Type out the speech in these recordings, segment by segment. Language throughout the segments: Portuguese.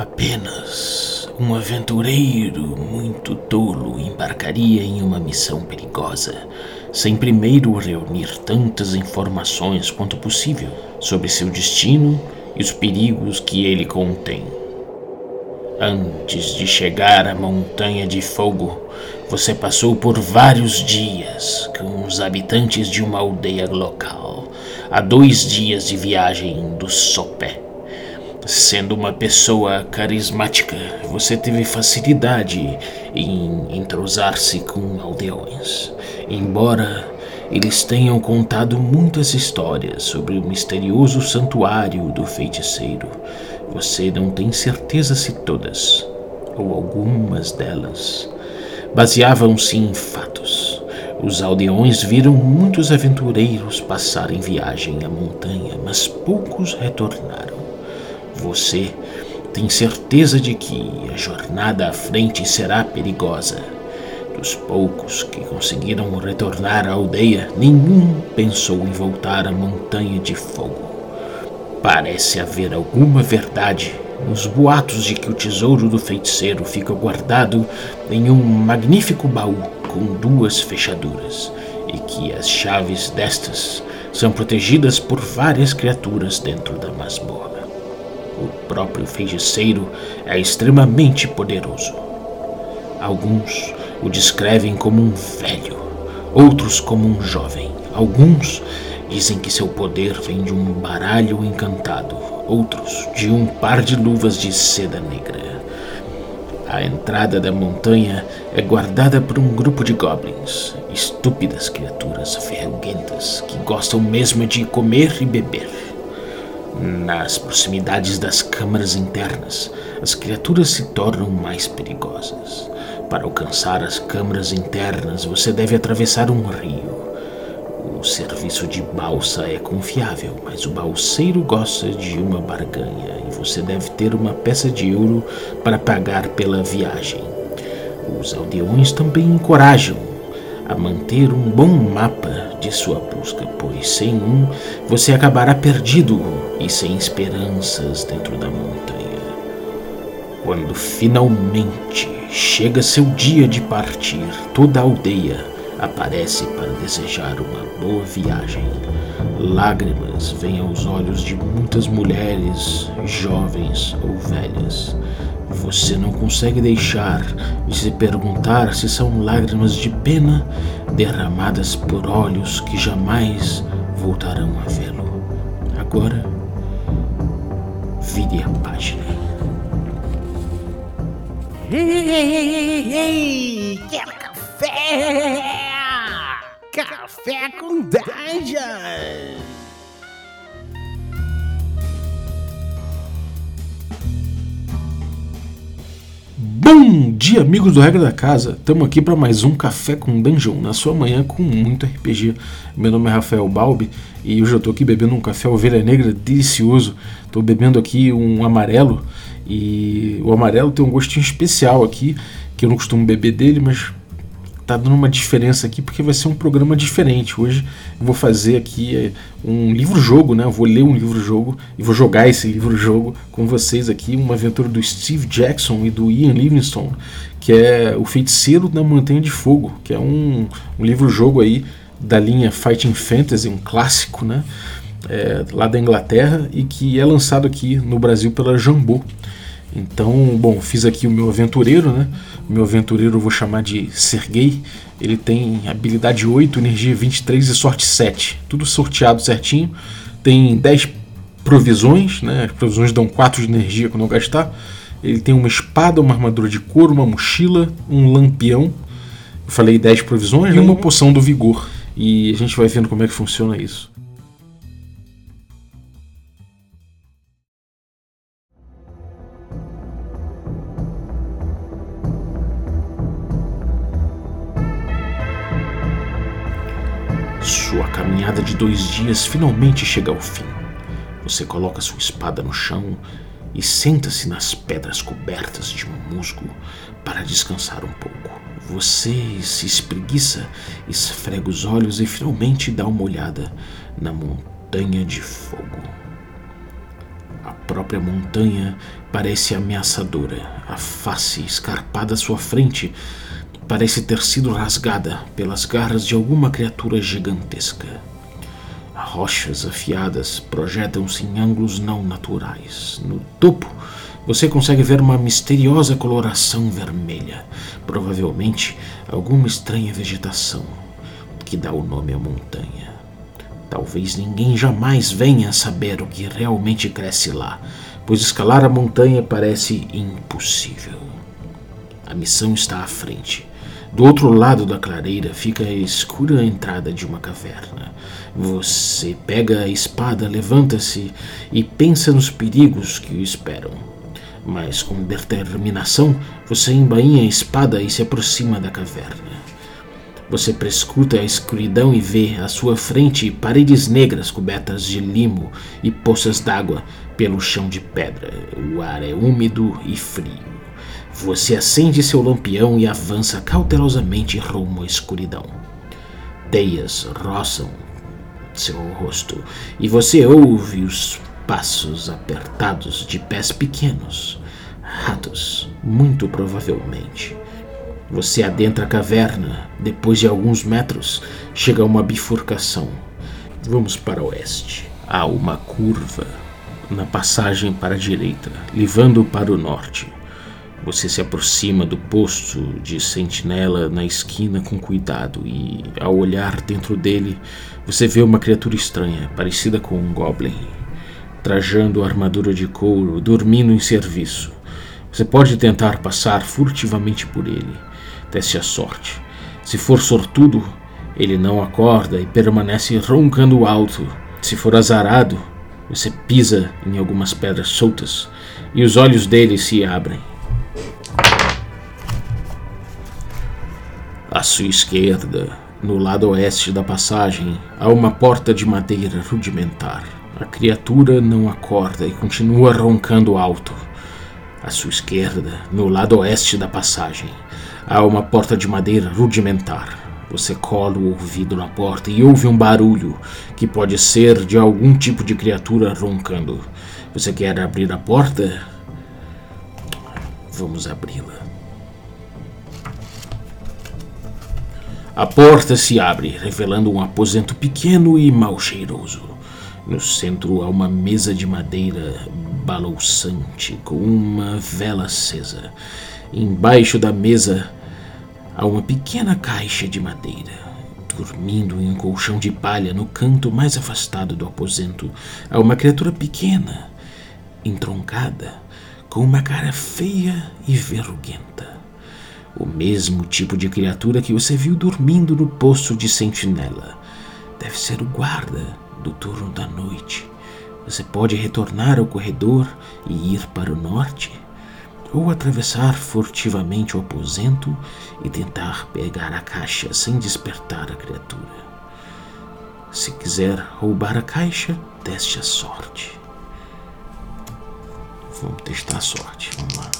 Apenas um aventureiro muito tolo embarcaria em uma missão perigosa, sem primeiro reunir tantas informações quanto possível sobre seu destino e os perigos que ele contém. Antes de chegar à Montanha de Fogo, você passou por vários dias com os habitantes de uma aldeia local, a dois dias de viagem do Sopé. Sendo uma pessoa carismática, você teve facilidade em entrosar-se com aldeões. Embora eles tenham contado muitas histórias sobre o misterioso santuário do feiticeiro, você não tem certeza se todas, ou algumas delas, baseavam-se em fatos. Os aldeões viram muitos aventureiros passarem viagem à montanha, mas poucos retornaram. Você tem certeza de que a jornada à frente será perigosa. Dos poucos que conseguiram retornar à aldeia, nenhum pensou em voltar à Montanha de Fogo. Parece haver alguma verdade nos boatos de que o tesouro do feiticeiro fica guardado em um magnífico baú com duas fechaduras e que as chaves destas são protegidas por várias criaturas dentro da masmorra. O próprio feiticeiro é extremamente poderoso. Alguns o descrevem como um velho, outros como um jovem. Alguns dizem que seu poder vem de um baralho encantado, outros de um par de luvas de seda negra. A entrada da montanha é guardada por um grupo de goblins, estúpidas criaturas ferruguentas que gostam mesmo de comer e beber. Nas proximidades das câmaras internas, as criaturas se tornam mais perigosas. Para alcançar as câmaras internas, você deve atravessar um rio. O serviço de balsa é confiável, mas o balseiro gosta de uma barganha e você deve ter uma peça de ouro para pagar pela viagem. Os aldeões também encorajam a manter um bom mapa de sua busca, pois sem um você acabará perdido e sem esperanças dentro da montanha. Quando finalmente chega seu dia de partir, toda a aldeia aparece para desejar uma boa viagem. Lágrimas vêm aos olhos de muitas mulheres, jovens ou velhas. Você não consegue deixar de se perguntar se são lágrimas de pena derramadas por olhos que jamais voltarão a vê-lo. Agora, vire a página. Ei, ei, ei, ei, ei, quer café? Café com Dungeon! Bom dia, amigos do Regra da Casa. Estamos aqui para mais um Café com Dungeon, na sua manhã com muito RPG. Meu nome é Rafael Balbi e hoje eu estou aqui bebendo um café ovelha negra delicioso. Estou bebendo aqui um amarelo e o amarelo tem um gostinho especial aqui, que eu não costumo beber dele, mas tá dando uma diferença aqui porque vai ser um programa diferente. Hoje eu vou fazer aqui é, um livro-jogo, né? Eu vou ler um livro-jogo e vou jogar esse livro-jogo com vocês aqui, uma aventura do Steve Jackson e do Ian Livingstone, que é O Feiticeiro da Montanha de Fogo, que é um, um livro-jogo aí da linha Fighting Fantasy, um clássico, né? É, lá da Inglaterra e que é lançado aqui no Brasil pela Jambô. Então, bom, fiz aqui o meu aventureiro, né? Meu aventureiro eu vou chamar de Sergei. Ele tem habilidade 8, energia 23 e sorte 7. Tudo sorteado certinho. Tem 10 provisões, né? As provisões dão 4 de energia quando eu gastar. Ele tem uma espada, uma armadura de couro, uma mochila, um lampião. Eu falei 10 provisões e uma poção do vigor. E a gente vai vendo como é que funciona isso. Dois dias finalmente chega ao fim. Você coloca sua espada no chão e senta-se nas pedras cobertas de musgo para descansar um pouco. Você se espreguiça, esfrega os olhos e finalmente dá uma olhada na montanha de fogo. A própria montanha parece ameaçadora. A face escarpada à sua frente parece ter sido rasgada pelas garras de alguma criatura gigantesca. Rochas afiadas projetam-se em ângulos não naturais. No topo, você consegue ver uma misteriosa coloração vermelha, provavelmente alguma estranha vegetação que dá o nome à montanha. Talvez ninguém jamais venha a saber o que realmente cresce lá, pois escalar a montanha parece impossível. A missão está à frente. Do outro lado da clareira fica a escura entrada de uma caverna. Você pega a espada, levanta-se e pensa nos perigos que o esperam. Mas com determinação, você embainha a espada e se aproxima da caverna. Você prescuta a escuridão e vê à sua frente paredes negras cobertas de limo e poças d'água pelo chão de pedra. O ar é úmido e frio. Você acende seu lampião e avança cautelosamente rumo à escuridão. Teias roçam seu rosto e você ouve os passos apertados de pés pequenos. Ratos, muito provavelmente. Você adentra a caverna. Depois de alguns metros, chega a uma bifurcação. Vamos para o oeste. Há uma curva na passagem para a direita, levando para o norte. Você se aproxima do posto de sentinela na esquina com cuidado e, ao olhar dentro dele, você vê uma criatura estranha, parecida com um goblin, trajando armadura de couro, dormindo em serviço. Você pode tentar passar furtivamente por ele. Teste a sorte. Se for sortudo, ele não acorda e permanece roncando alto. Se for azarado, você pisa em algumas pedras soltas e os olhos dele se abrem. À sua esquerda, no lado oeste da passagem, há uma porta de madeira rudimentar. A criatura não acorda e continua roncando alto. À sua esquerda, no lado oeste da passagem, há uma porta de madeira rudimentar. Você cola o ouvido na porta e ouve um barulho que pode ser de algum tipo de criatura roncando. Você quer abrir a porta? Vamos abri-la. A porta se abre, revelando um aposento pequeno e mal cheiroso. No centro há uma mesa de madeira balouçante com uma vela acesa. Embaixo da mesa há uma pequena caixa de madeira. Dormindo em um colchão de palha no canto mais afastado do aposento, há uma criatura pequena, entroncada, com uma cara feia e verruguenta. O mesmo tipo de criatura que você viu dormindo no posto de sentinela. Deve ser o guarda do turno da noite. Você pode retornar ao corredor e ir para o norte, ou atravessar furtivamente o aposento e tentar pegar a caixa sem despertar a criatura. Se quiser roubar a caixa, teste a sorte. Vamos testar a sorte. Vamos lá.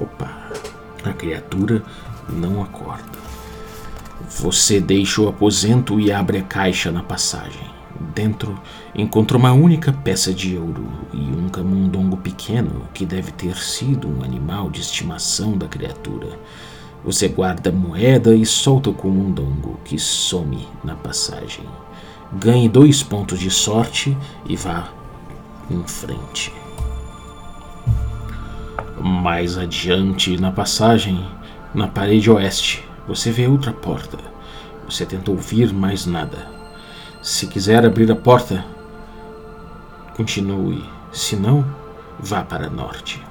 Opa, a criatura não acorda. Você deixa o aposento e abre a caixa na passagem. Dentro encontra uma única peça de ouro e um camundongo pequeno que deve ter sido um animal de estimação da criatura. Você guarda a moeda e solta o camundongo, que some na passagem. Ganhe dois pontos de sorte e vá em frente. Mais adiante na passagem, na parede oeste, você vê outra porta. Você tenta ouvir mais nada. Se quiser abrir a porta, continue. Se não, vá para norte.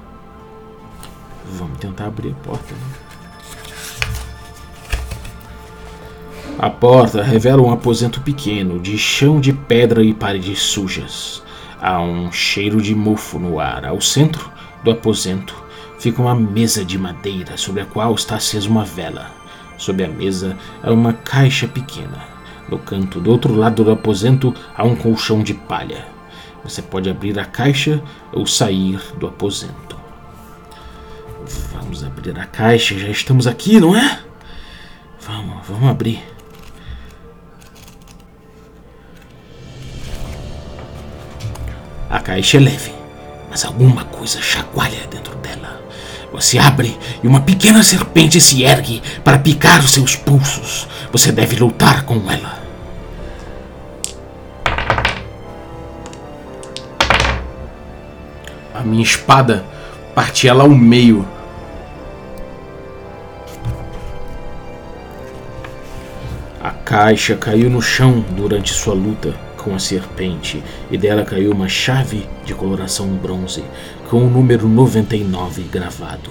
Vamos tentar abrir a porta. Né? A porta revela um aposento pequeno, de chão de pedra e paredes sujas. Há um cheiro de mofo no ar. Ao centro, do aposento fica uma mesa de madeira sobre a qual está acesa uma vela. Sob a mesa há uma caixa pequena. No canto do outro lado do aposento há um colchão de palha. Você pode abrir a caixa ou sair do aposento. Vamos abrir a caixa, já estamos aqui, não é? Vamos, vamos abrir. Caixa é leve, mas alguma coisa chacoalha dentro dela. Você abre e uma pequena serpente se ergue para picar os seus pulsos. Você deve lutar com ela. A minha espada parte ela ao meio. A caixa caiu no chão durante sua luta com a serpente e dela caiu uma chave de coloração bronze com o número 99 gravado.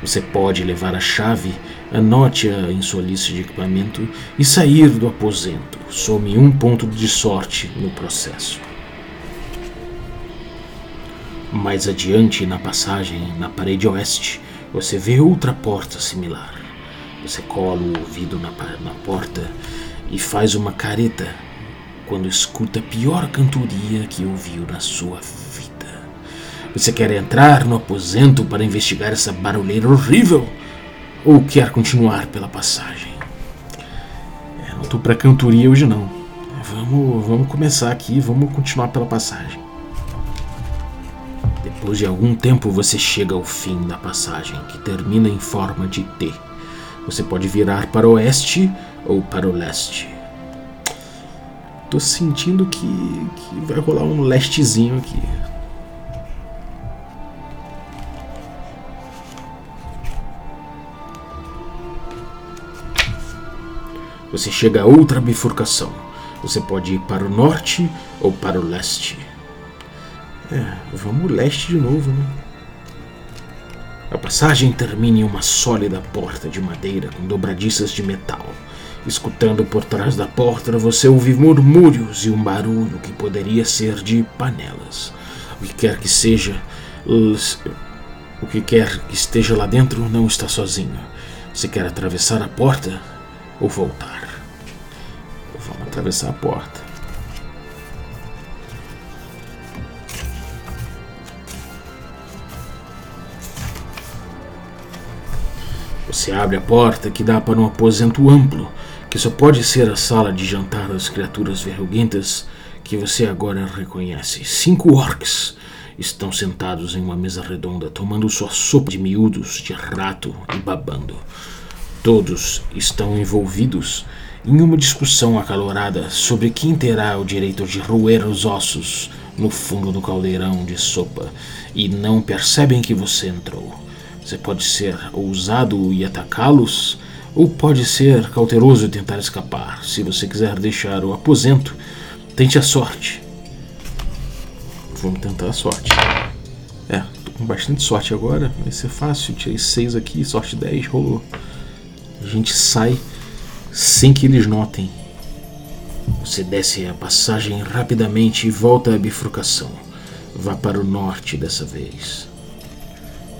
Você pode levar a chave, anote-a em sua lista de equipamento e sair do aposento. Some um ponto de sorte no processo. Mais adiante na passagem, na parede oeste, você vê outra porta similar. Você cola o ouvido na, na porta e faz uma careta quando escuta a pior cantoria que ouviu na sua vida. Você quer entrar no aposento para investigar essa barulheira horrível? Ou quer continuar pela passagem? É, não tô pra cantoria hoje não. Vamos, vamos começar aqui, vamos continuar pela passagem. Depois de algum tempo você chega ao fim da passagem, que termina em forma de T. Você pode virar para o oeste ou para o leste. Tô sentindo que, que vai rolar um lestezinho aqui. Você chega a outra bifurcação. Você pode ir para o norte ou para o leste. É, vamos leste de novo, né? A passagem termina em uma sólida porta de madeira com dobradiças de metal. Escutando por trás da porta, você ouve murmúrios e um barulho que poderia ser de panelas. O que quer que seja, o que quer que esteja lá dentro não está sozinho. Você quer atravessar a porta ou voltar? Vamos atravessar a porta. Você abre a porta que dá para um aposento amplo que só pode ser a sala de jantar das criaturas verruguentas que você agora reconhece. Cinco orcs estão sentados em uma mesa redonda, tomando sua sopa de miúdos de rato e babando. Todos estão envolvidos em uma discussão acalorada sobre quem terá o direito de roer os ossos no fundo do caldeirão de sopa e não percebem que você entrou. Você pode ser ousado e atacá-los ou pode ser cauteloso e tentar escapar. Se você quiser deixar o aposento, tente a sorte. Vamos tentar a sorte. É, tô com bastante sorte agora. Vai ser fácil. Tirei 6 aqui, sorte 10, rolou. A gente sai sem que eles notem. Você desce a passagem rapidamente e volta à bifurcação. Vá para o norte dessa vez.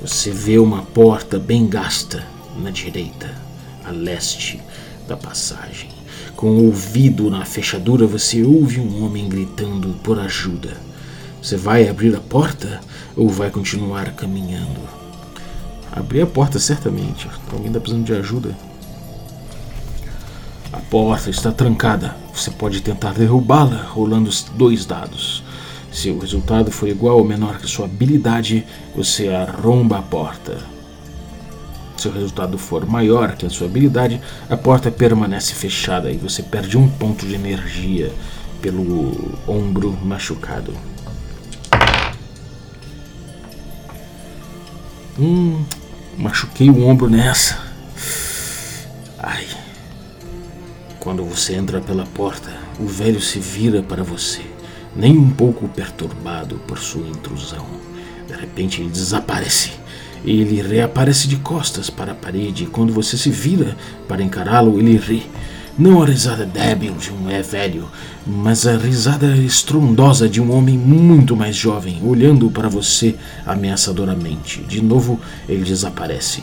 Você vê uma porta bem gasta na direita a leste da passagem. Com o ouvido na fechadura, você ouve um homem gritando por ajuda. Você vai abrir a porta ou vai continuar caminhando? Abrir a porta, certamente. Alguém está precisando de ajuda. A porta está trancada. Você pode tentar derrubá-la rolando os dois dados. Se o resultado for igual ou menor que sua habilidade, você arromba a porta. Se o resultado for maior que a sua habilidade, a porta permanece fechada e você perde um ponto de energia pelo ombro machucado. Hum, machuquei o ombro nessa. Ai. Quando você entra pela porta, o velho se vira para você, nem um pouco perturbado por sua intrusão. De repente ele desaparece ele reaparece de costas para a parede e quando você se vira para encará-lo, ele ri. Não a risada débil de um é velho, mas a risada estrondosa de um homem muito mais jovem, olhando para você ameaçadoramente. De novo, ele desaparece.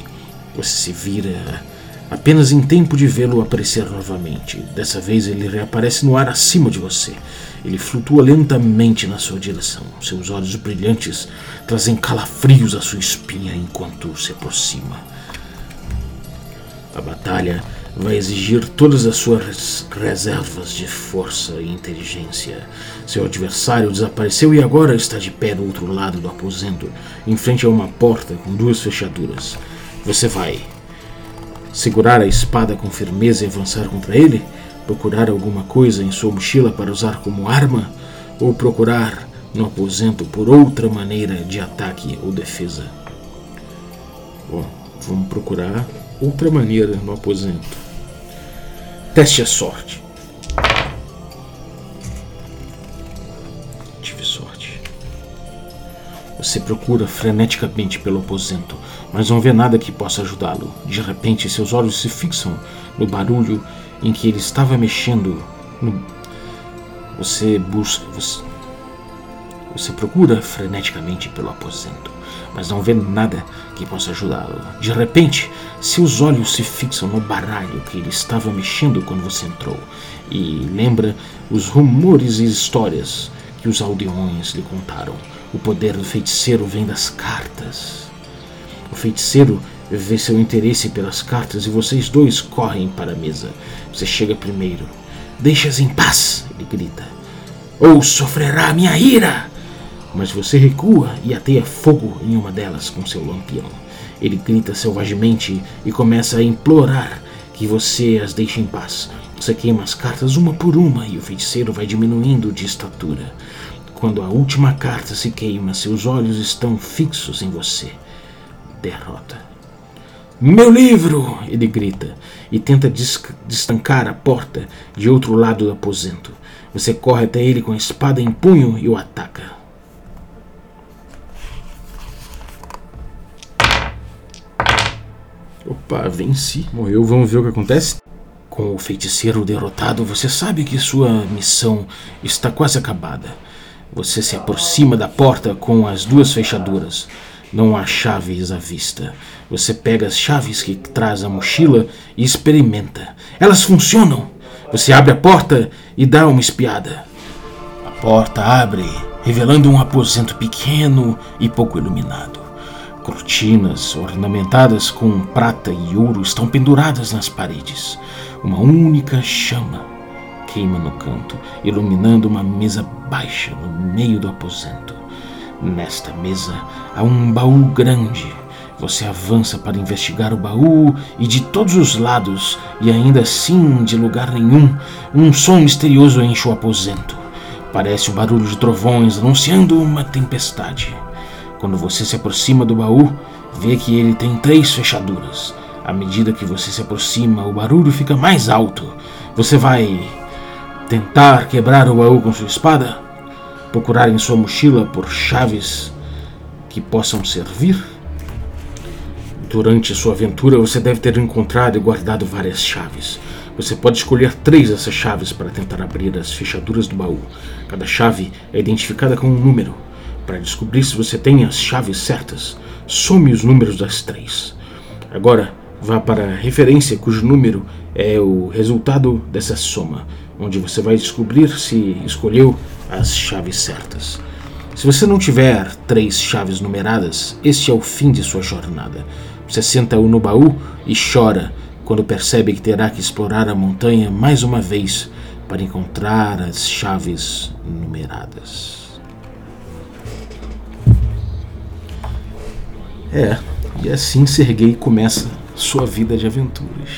Você se vira apenas em tempo de vê-lo aparecer novamente. Dessa vez, ele reaparece no ar acima de você. Ele flutua lentamente na sua direção. Seus olhos brilhantes trazem calafrios à sua espinha enquanto se aproxima. A batalha vai exigir todas as suas reservas de força e inteligência. Seu adversário desapareceu e agora está de pé do outro lado do aposento, em frente a uma porta com duas fechaduras. Você vai segurar a espada com firmeza e avançar contra ele? Procurar alguma coisa em sua mochila para usar como arma? Ou procurar no aposento por outra maneira de ataque ou defesa? Bom, vamos procurar outra maneira no aposento. Teste a sorte. Tive sorte. Você procura freneticamente pelo aposento, mas não vê nada que possa ajudá-lo. De repente, seus olhos se fixam no barulho em que ele estava mexendo. No... Você busca. Você... você procura freneticamente pelo aposento mas não vê nada que possa ajudá-lo. De repente, seus olhos se fixam no baralho que ele estava mexendo quando você entrou e lembra os rumores e histórias que os aldeões lhe contaram. O poder do feiticeiro vem das cartas. O feiticeiro vê seu interesse pelas cartas e vocês dois correm para a mesa. Você chega primeiro. Deixa-as em paz, ele grita. Ou sofrerá minha ira! mas você recua e ateia fogo em uma delas com seu lampião. Ele grita selvagemente e começa a implorar que você as deixe em paz. Você queima as cartas uma por uma e o feiticeiro vai diminuindo de estatura. Quando a última carta se queima, seus olhos estão fixos em você. Derrota. Meu livro! Ele grita e tenta destancar a porta de outro lado do aposento. Você corre até ele com a espada em punho e o ataca. Opa, venci. Morreu, vamos ver o que acontece. Com o feiticeiro derrotado, você sabe que sua missão está quase acabada. Você se aproxima da porta com as duas fechaduras. Não há chaves à vista. Você pega as chaves que traz a mochila e experimenta. Elas funcionam! Você abre a porta e dá uma espiada. A porta abre, revelando um aposento pequeno e pouco iluminado. Cortinas ornamentadas com prata e ouro estão penduradas nas paredes. Uma única chama queima no canto, iluminando uma mesa baixa no meio do aposento. Nesta mesa há um baú grande. Você avança para investigar o baú e de todos os lados, e ainda assim de lugar nenhum, um som misterioso enche o aposento. Parece o barulho de trovões anunciando uma tempestade. Quando você se aproxima do baú, vê que ele tem três fechaduras. À medida que você se aproxima, o barulho fica mais alto. Você vai tentar quebrar o baú com sua espada? Procurar em sua mochila por chaves que possam servir? Durante sua aventura, você deve ter encontrado e guardado várias chaves. Você pode escolher três dessas chaves para tentar abrir as fechaduras do baú. Cada chave é identificada com um número. Para descobrir se você tem as chaves certas, some os números das três. Agora, vá para a referência cujo número é o resultado dessa soma, onde você vai descobrir se escolheu as chaves certas. Se você não tiver três chaves numeradas, este é o fim de sua jornada. Você senta-o no baú e chora quando percebe que terá que explorar a montanha mais uma vez para encontrar as chaves numeradas. É, e assim Serguei começa sua vida de aventuras.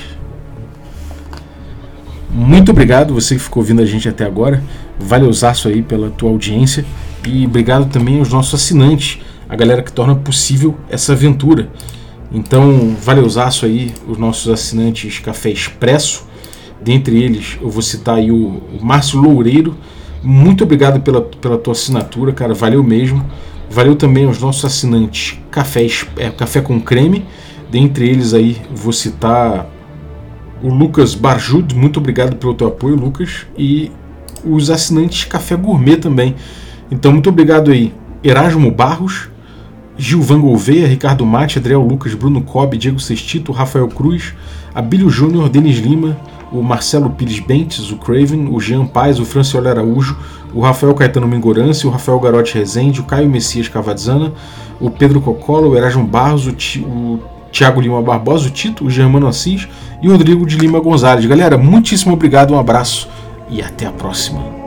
Muito obrigado você que ficou ouvindo a gente até agora. Valeuzaço aí pela tua audiência e obrigado também aos nossos assinantes, a galera que torna possível essa aventura. Então, valeuzaço aí os nossos assinantes Café Expresso. Dentre eles, eu vou citar aí o, o Márcio Loureiro. Muito obrigado pela, pela tua assinatura, cara, valeu mesmo. Valeu também aos nossos assinantes Café, é, Café com Creme. Dentre eles aí vou citar o Lucas Barjud, muito obrigado pelo teu apoio, Lucas. E os assinantes Café Gourmet também. Então, muito obrigado aí. Erasmo Barros, Gilvan Gouveia, Ricardo Mate, Adriel Lucas, Bruno Cobb, Diego Sestito, Rafael Cruz, Abílio Júnior, Denis Lima, o Marcelo Pires Bentes, o Craven, o Jean Paz, o Francioli Araújo, o Rafael Caetano Mingorance, o Rafael Garotti Rezende, o Caio Messias Cavadzana, o Pedro Cocola, o Erasmo Barros, o, o Tiago Lima Barbosa, o Tito, o Germano Assis e o Rodrigo de Lima Gonzalez. Galera, muitíssimo obrigado, um abraço e até a próxima.